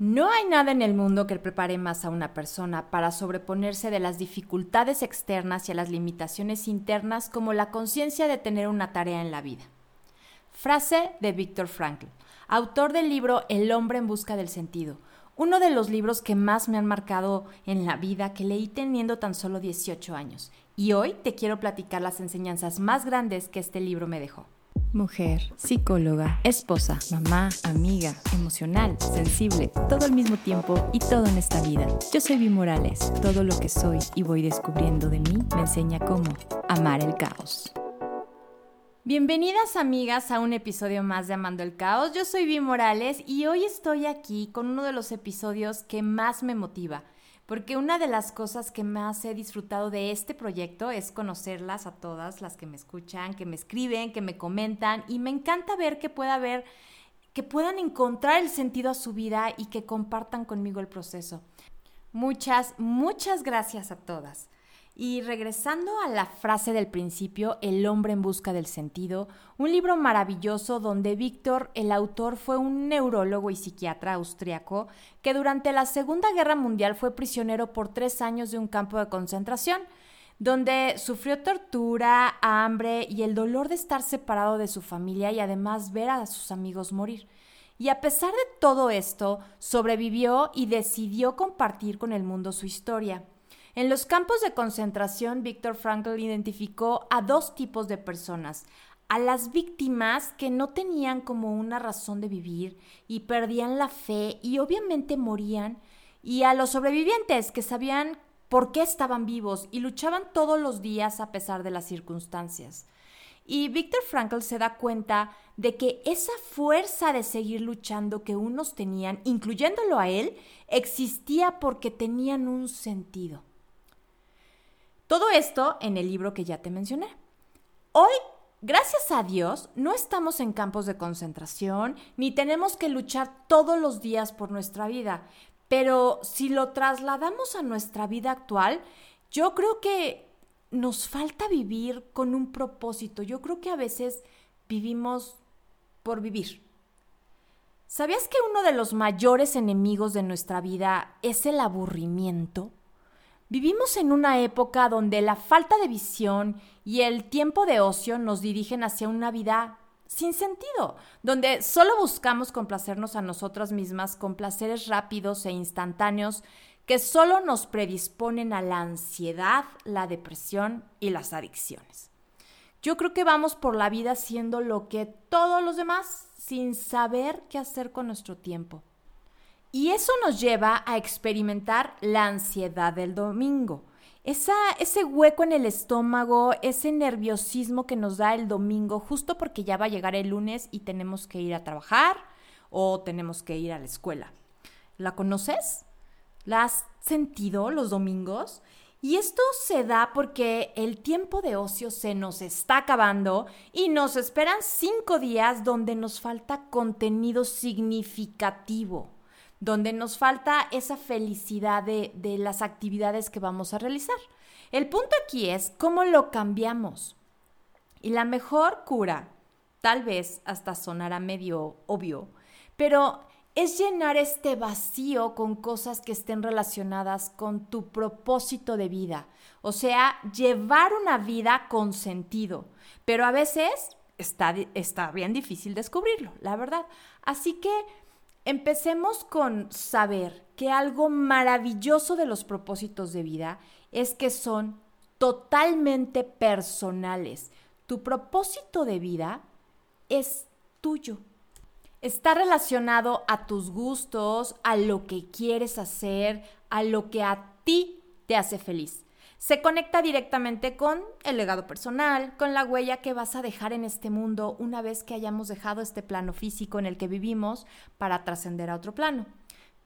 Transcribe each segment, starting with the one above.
No hay nada en el mundo que prepare más a una persona para sobreponerse de las dificultades externas y a las limitaciones internas como la conciencia de tener una tarea en la vida. Frase de Viktor Frankl, autor del libro El hombre en busca del sentido, uno de los libros que más me han marcado en la vida que leí teniendo tan solo 18 años. Y hoy te quiero platicar las enseñanzas más grandes que este libro me dejó. Mujer, psicóloga, esposa, mamá, amiga, emocional, sensible, todo al mismo tiempo y todo en esta vida. Yo soy Vi Morales. Todo lo que soy y voy descubriendo de mí me enseña cómo amar el caos. Bienvenidas amigas a un episodio más de Amando el Caos. Yo soy Vi Morales y hoy estoy aquí con uno de los episodios que más me motiva porque una de las cosas que más he disfrutado de este proyecto es conocerlas a todas las que me escuchan, que me escriben, que me comentan y me encanta ver que pueda haber que puedan encontrar el sentido a su vida y que compartan conmigo el proceso. Muchas, muchas gracias a todas. Y regresando a la frase del principio, El hombre en busca del sentido, un libro maravilloso donde Víctor, el autor, fue un neurólogo y psiquiatra austriaco que durante la Segunda Guerra Mundial fue prisionero por tres años de un campo de concentración, donde sufrió tortura, hambre y el dolor de estar separado de su familia y además ver a sus amigos morir. Y a pesar de todo esto, sobrevivió y decidió compartir con el mundo su historia. En los campos de concentración, Víctor Frankl identificó a dos tipos de personas. A las víctimas que no tenían como una razón de vivir y perdían la fe y obviamente morían. Y a los sobrevivientes que sabían por qué estaban vivos y luchaban todos los días a pesar de las circunstancias. Y Víctor Frankl se da cuenta de que esa fuerza de seguir luchando que unos tenían, incluyéndolo a él, existía porque tenían un sentido. Todo esto en el libro que ya te mencioné. Hoy, gracias a Dios, no estamos en campos de concentración ni tenemos que luchar todos los días por nuestra vida. Pero si lo trasladamos a nuestra vida actual, yo creo que nos falta vivir con un propósito. Yo creo que a veces vivimos por vivir. ¿Sabías que uno de los mayores enemigos de nuestra vida es el aburrimiento? Vivimos en una época donde la falta de visión y el tiempo de ocio nos dirigen hacia una vida sin sentido, donde solo buscamos complacernos a nosotras mismas con placeres rápidos e instantáneos que solo nos predisponen a la ansiedad, la depresión y las adicciones. Yo creo que vamos por la vida haciendo lo que todos los demás sin saber qué hacer con nuestro tiempo. Y eso nos lleva a experimentar la ansiedad del domingo. ese hueco en el estómago, ese nerviosismo que nos da el domingo justo porque ya va a llegar el lunes y tenemos que ir a trabajar o tenemos que ir a la escuela. ¿La conoces? ¿La has sentido los domingos? Y esto se da porque el tiempo de ocio se nos está acabando y nos esperan cinco días donde nos falta contenido significativo donde nos falta esa felicidad de, de las actividades que vamos a realizar. El punto aquí es cómo lo cambiamos. Y la mejor cura, tal vez hasta sonará medio obvio, pero es llenar este vacío con cosas que estén relacionadas con tu propósito de vida. O sea, llevar una vida con sentido. Pero a veces está, está bien difícil descubrirlo, la verdad. Así que Empecemos con saber que algo maravilloso de los propósitos de vida es que son totalmente personales. Tu propósito de vida es tuyo. Está relacionado a tus gustos, a lo que quieres hacer, a lo que a ti te hace feliz se conecta directamente con el legado personal, con la huella que vas a dejar en este mundo una vez que hayamos dejado este plano físico en el que vivimos para trascender a otro plano.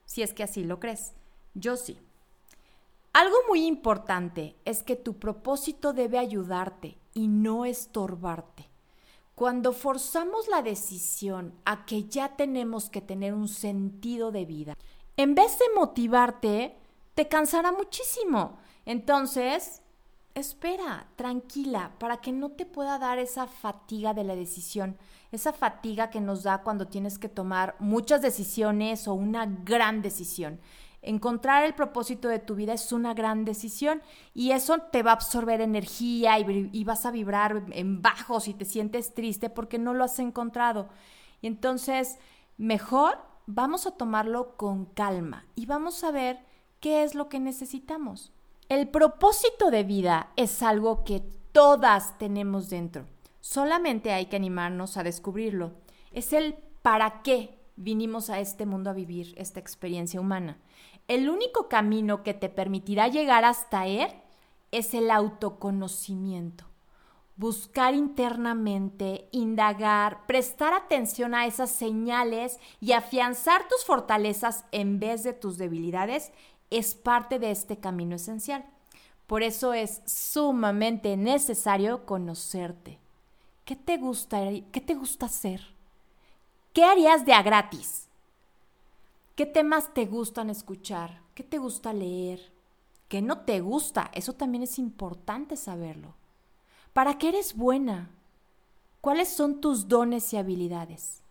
Si es que así lo crees. Yo sí. Algo muy importante es que tu propósito debe ayudarte y no estorbarte. Cuando forzamos la decisión a que ya tenemos que tener un sentido de vida, en vez de motivarte, te cansará muchísimo entonces, espera, tranquila, para que no te pueda dar esa fatiga de la decisión, esa fatiga que nos da cuando tienes que tomar muchas decisiones o una gran decisión. Encontrar el propósito de tu vida es una gran decisión y eso te va a absorber energía y, vas a vibrar en bajos y te sientes triste porque no lo has encontrado. Y entonces, mejor vamos a tomarlo con calma y vamos a ver qué es lo que necesitamos. El propósito de vida es algo que todas tenemos dentro. Solamente hay que animarnos a descubrirlo. Es el para qué vinimos a este mundo a vivir esta experiencia humana el único camino que te permitirá llegar hasta Él es el autoconocimiento. Buscar internamente, indagar, prestar atención a esas señales y afianzar tus fortalezas en vez de tus debilidades es parte de este camino esencial. Por eso es sumamente necesario conocerte. ¿Qué te gusta, qué te gusta hacer? ¿Qué harías de a gratis? ¿Qué temas te gustan escuchar? ¿Qué te gusta leer? ¿Qué no te gusta? Eso también es importante saberlo. ¿Para qué eres buena? ¿Cuáles son tus dones y habilidades?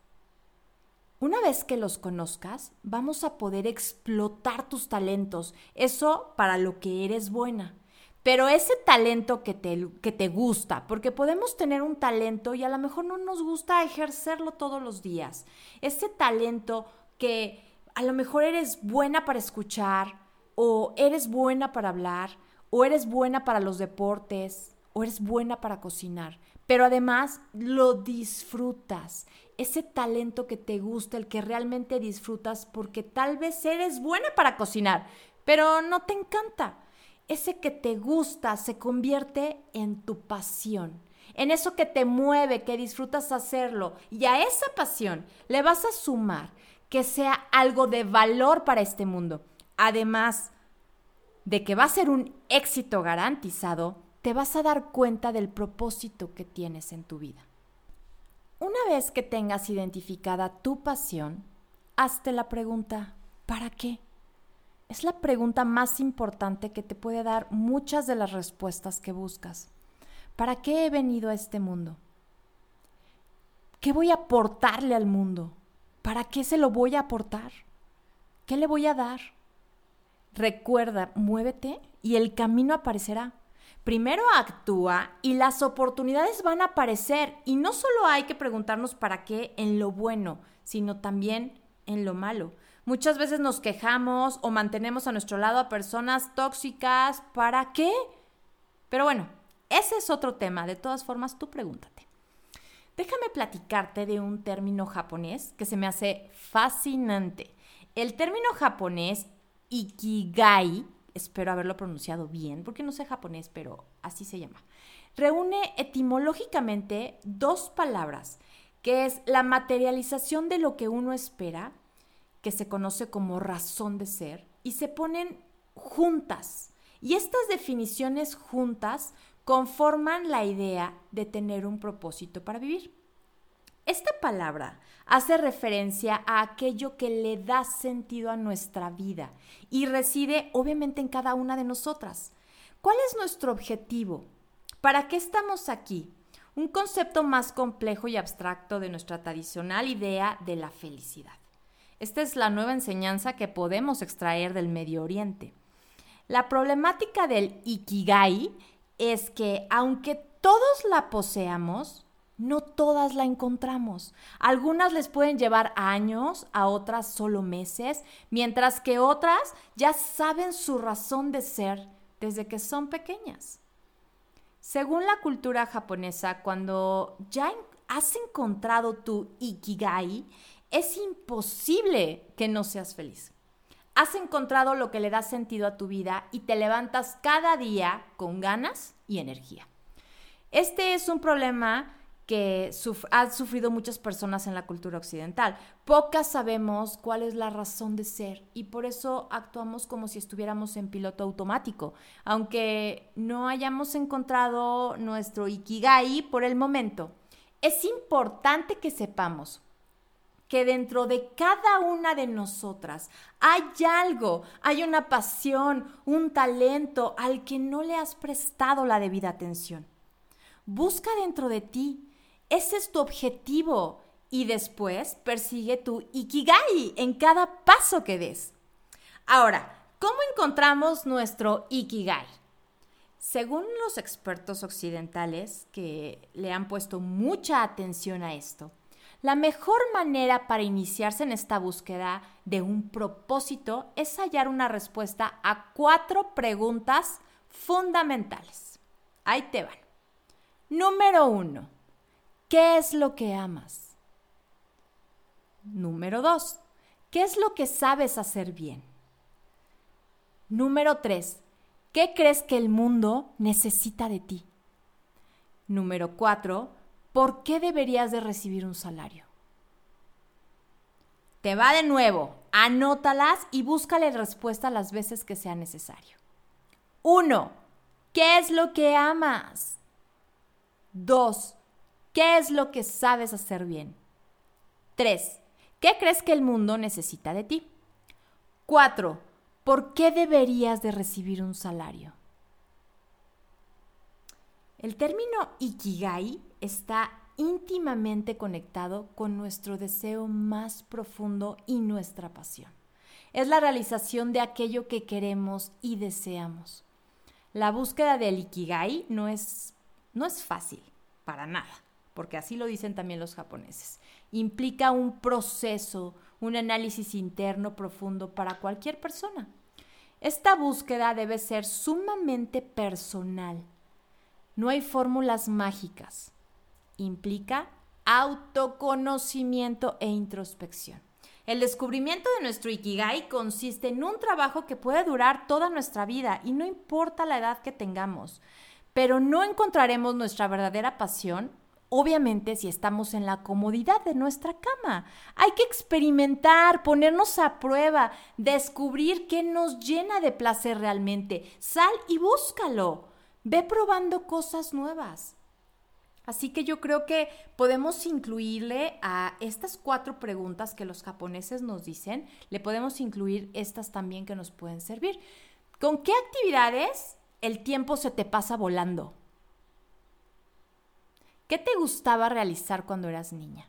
Una vez que los conozcas, vamos a poder explotar tus talentos, eso para lo que eres buena. Pero ese talento que te, que te gusta, porque podemos tener un talento y a lo mejor no nos gusta ejercerlo todos los días. Ese talento que a lo mejor eres buena para escuchar, o eres buena para hablar, o eres buena para los deportes, o eres buena para cocinar, pero además lo disfrutas. Ese talento que te gusta, el que realmente disfrutas, porque tal vez eres buena para cocinar, pero no te encanta. Ese que te gusta se convierte en tu pasión, en eso que te mueve, que disfrutas hacerlo. Y a esa pasión le vas a sumar que sea algo de valor para este mundo. Además de que va a ser un éxito garantizado, te vas a dar cuenta del propósito que tienes en tu vida. Una vez que tengas identificada tu pasión, hazte la pregunta, ¿para qué? Es la pregunta más importante que te puede dar muchas de las respuestas que buscas. ¿Para qué he venido a este mundo? ¿Qué voy a aportarle al mundo? ¿Para qué se lo voy a aportar? ¿Qué le voy a dar? Recuerda, muévete y el camino aparecerá. Primero actúa y las oportunidades van a aparecer. Y no solo hay que preguntarnos para qué en lo bueno, sino también en lo malo. Muchas veces nos quejamos o mantenemos a nuestro lado a personas tóxicas. ¿Para qué? Pero bueno, ese es otro tema. De todas formas, tú pregúntate. Déjame platicarte de un término japonés que se me hace fascinante. El término japonés ikigai, espero haberlo pronunciado bien, porque no sé japonés, pero así se llama, reúne etimológicamente dos palabras, que es la materialización de lo que uno espera, que se conoce como razón de ser, y se ponen juntas. Y estas definiciones juntas conforman la idea de tener un propósito para vivir. Esta palabra hace referencia a aquello que le da sentido a nuestra vida y reside obviamente en cada una de nosotras. ¿Cuál es nuestro objetivo? ¿Para qué estamos aquí? Un concepto más complejo y abstracto de nuestra tradicional idea de la felicidad. Esta es la nueva enseñanza que podemos extraer del Medio Oriente. La problemática del ikigai es que aunque todos la poseamos, no todas la encontramos. Algunas les pueden llevar años, a otras solo meses, mientras que otras ya saben su razón de ser desde que son pequeñas. Según la cultura japonesa, cuando ya has encontrado tu ikigai, es imposible que no seas feliz has encontrado lo que le da sentido a tu vida y te levantas cada día con ganas y energía. Este es un problema que han sufrido muchas personas en la cultura occidental. Pocas sabemos cuál es la razón de ser y por eso actuamos como si estuviéramos en piloto automático, aunque no hayamos encontrado nuestro ikigai por el momento. Es importante que sepamos que dentro de cada una de nosotras hay algo, hay una pasión, un talento al que no le has prestado la debida atención. Busca dentro de ti, ese es tu objetivo y después persigue tu ikigai en cada paso que des. Ahora, ¿cómo encontramos nuestro ikigai? Según los expertos occidentales que le han puesto mucha atención a esto, la mejor manera para iniciarse en esta búsqueda de un propósito es hallar una respuesta a cuatro preguntas fundamentales. Ahí te van. Número uno, ¿qué es lo que amas? Número dos, ¿qué es lo que sabes hacer bien? Número tres, ¿qué crees que el mundo necesita de ti? Número cuatro, ¿por qué deberías de recibir un salario? Te va de nuevo, anótalas y búscale respuesta las veces que sea necesario. Uno, ¿qué es lo que amas? Dos, ¿qué es lo que sabes hacer bien? Tres, ¿qué crees que el mundo necesita de ti? Cuatro, ¿por qué deberías de recibir un salario? El término ikigai está íntimamente conectado con nuestro deseo más profundo y nuestra pasión. Es la realización de aquello que queremos y deseamos. La búsqueda del ikigai no es, no es fácil, para nada, porque así lo dicen también los japoneses. Implica un proceso, un análisis interno profundo para cualquier persona. Esta búsqueda debe ser sumamente personal no hay fórmulas mágicas. Implica autoconocimiento e introspección. El descubrimiento de nuestro Ikigai consiste en un trabajo que puede durar toda nuestra vida y no importa la edad que tengamos. Pero no encontraremos nuestra verdadera pasión, obviamente, si estamos en la comodidad de nuestra cama. Hay que experimentar, ponernos a prueba, descubrir qué nos llena de placer realmente. Sal y búscalo. Ve probando cosas nuevas. Así que yo creo que podemos incluirle a estas cuatro preguntas que los japoneses nos dicen, le podemos incluir estas también que nos pueden servir. ¿Con qué actividades el tiempo se te pasa volando? ¿Qué te gustaba realizar cuando eras niña?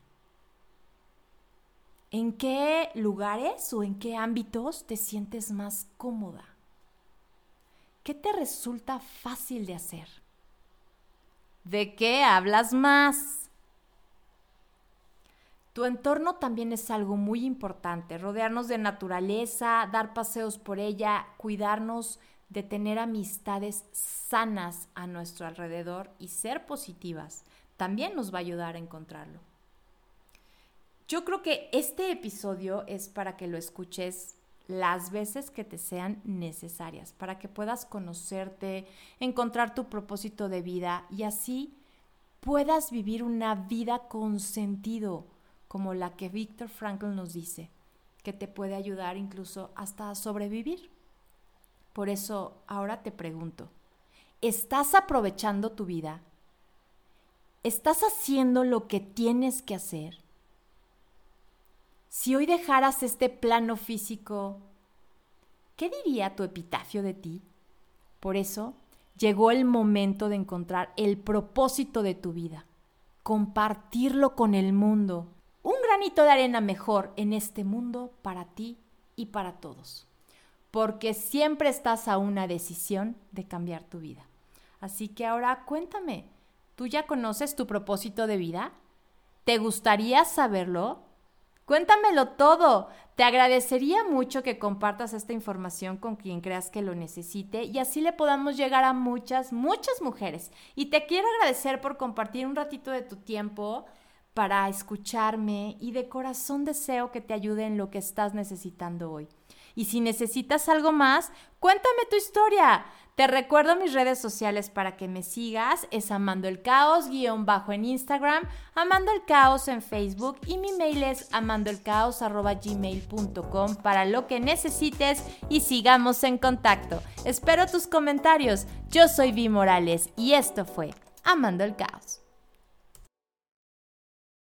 ¿En qué lugares o en qué ámbitos te sientes más cómoda? ¿Qué te resulta fácil de hacer? ¿De qué hablas más? Tu entorno también es algo muy importante, rodearnos de naturaleza, dar paseos por ella, cuidarnos de tener amistades sanas a nuestro alrededor y ser positivas, también nos va a ayudar a encontrarlo. Yo creo que este episodio es para que lo escuches las veces que te sean necesarias para que puedas conocerte, encontrar tu propósito de vida y así puedas vivir una vida con sentido, como la que Víctor Frankl nos dice, que te puede ayudar incluso hasta a sobrevivir. Por eso ahora te pregunto, ¿estás aprovechando tu vida? ¿Estás haciendo lo que tienes que hacer? Si hoy dejaras este plano físico, ¿qué diría tu epitafio de ti? Por eso llegó el momento de encontrar el propósito de tu vida, compartirlo con el mundo, un granito de arena mejor en este mundo para ti y para todos, porque siempre estás a una decisión de cambiar tu vida. Así que ahora cuéntame, ¿tú ya conoces tu propósito de vida? ¿Te gustaría saberlo? Cuéntamelo todo. Te agradecería mucho que compartas esta información con quien creas que lo necesite y así le podamos llegar a muchas, muchas mujeres. Y te quiero agradecer por compartir un ratito de tu tiempo para escucharme y de corazón deseo que te ayude en lo que estás necesitando hoy. Y si necesitas algo más, cuéntame tu historia. Te recuerdo mis redes sociales para que me sigas. Es Amando el Caos, guion bajo en Instagram, Amando el Caos en Facebook y mi mail es amandoelcaos.gmail.com para lo que necesites y sigamos en contacto. Espero tus comentarios. Yo soy Vi Morales y esto fue Amando el Caos.